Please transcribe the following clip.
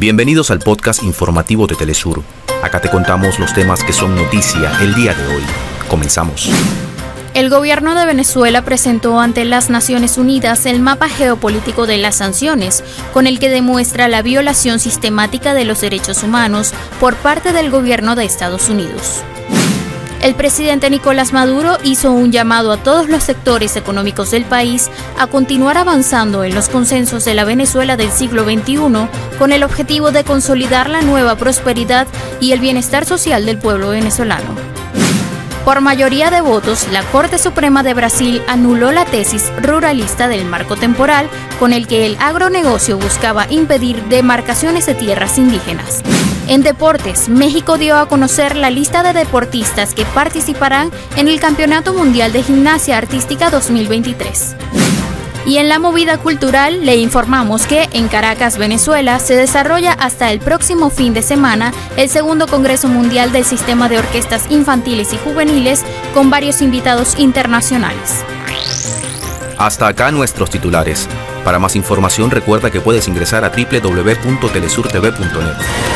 Bienvenidos al podcast informativo de Telesur. Acá te contamos los temas que son noticia el día de hoy. Comenzamos. El gobierno de Venezuela presentó ante las Naciones Unidas el mapa geopolítico de las sanciones, con el que demuestra la violación sistemática de los derechos humanos por parte del gobierno de Estados Unidos. El presidente Nicolás Maduro hizo un llamado a todos los sectores económicos del país a continuar avanzando en los consensos de la Venezuela del siglo XXI con el objetivo de consolidar la nueva prosperidad y el bienestar social del pueblo venezolano. Por mayoría de votos, la Corte Suprema de Brasil anuló la tesis ruralista del marco temporal con el que el agronegocio buscaba impedir demarcaciones de tierras indígenas. En deportes, México dio a conocer la lista de deportistas que participarán en el Campeonato Mundial de Gimnasia Artística 2023. Y en la movida cultural le informamos que en Caracas, Venezuela, se desarrolla hasta el próximo fin de semana el segundo Congreso Mundial del Sistema de Orquestas Infantiles y Juveniles con varios invitados internacionales. Hasta acá nuestros titulares. Para más información recuerda que puedes ingresar a www.telesurtv.net.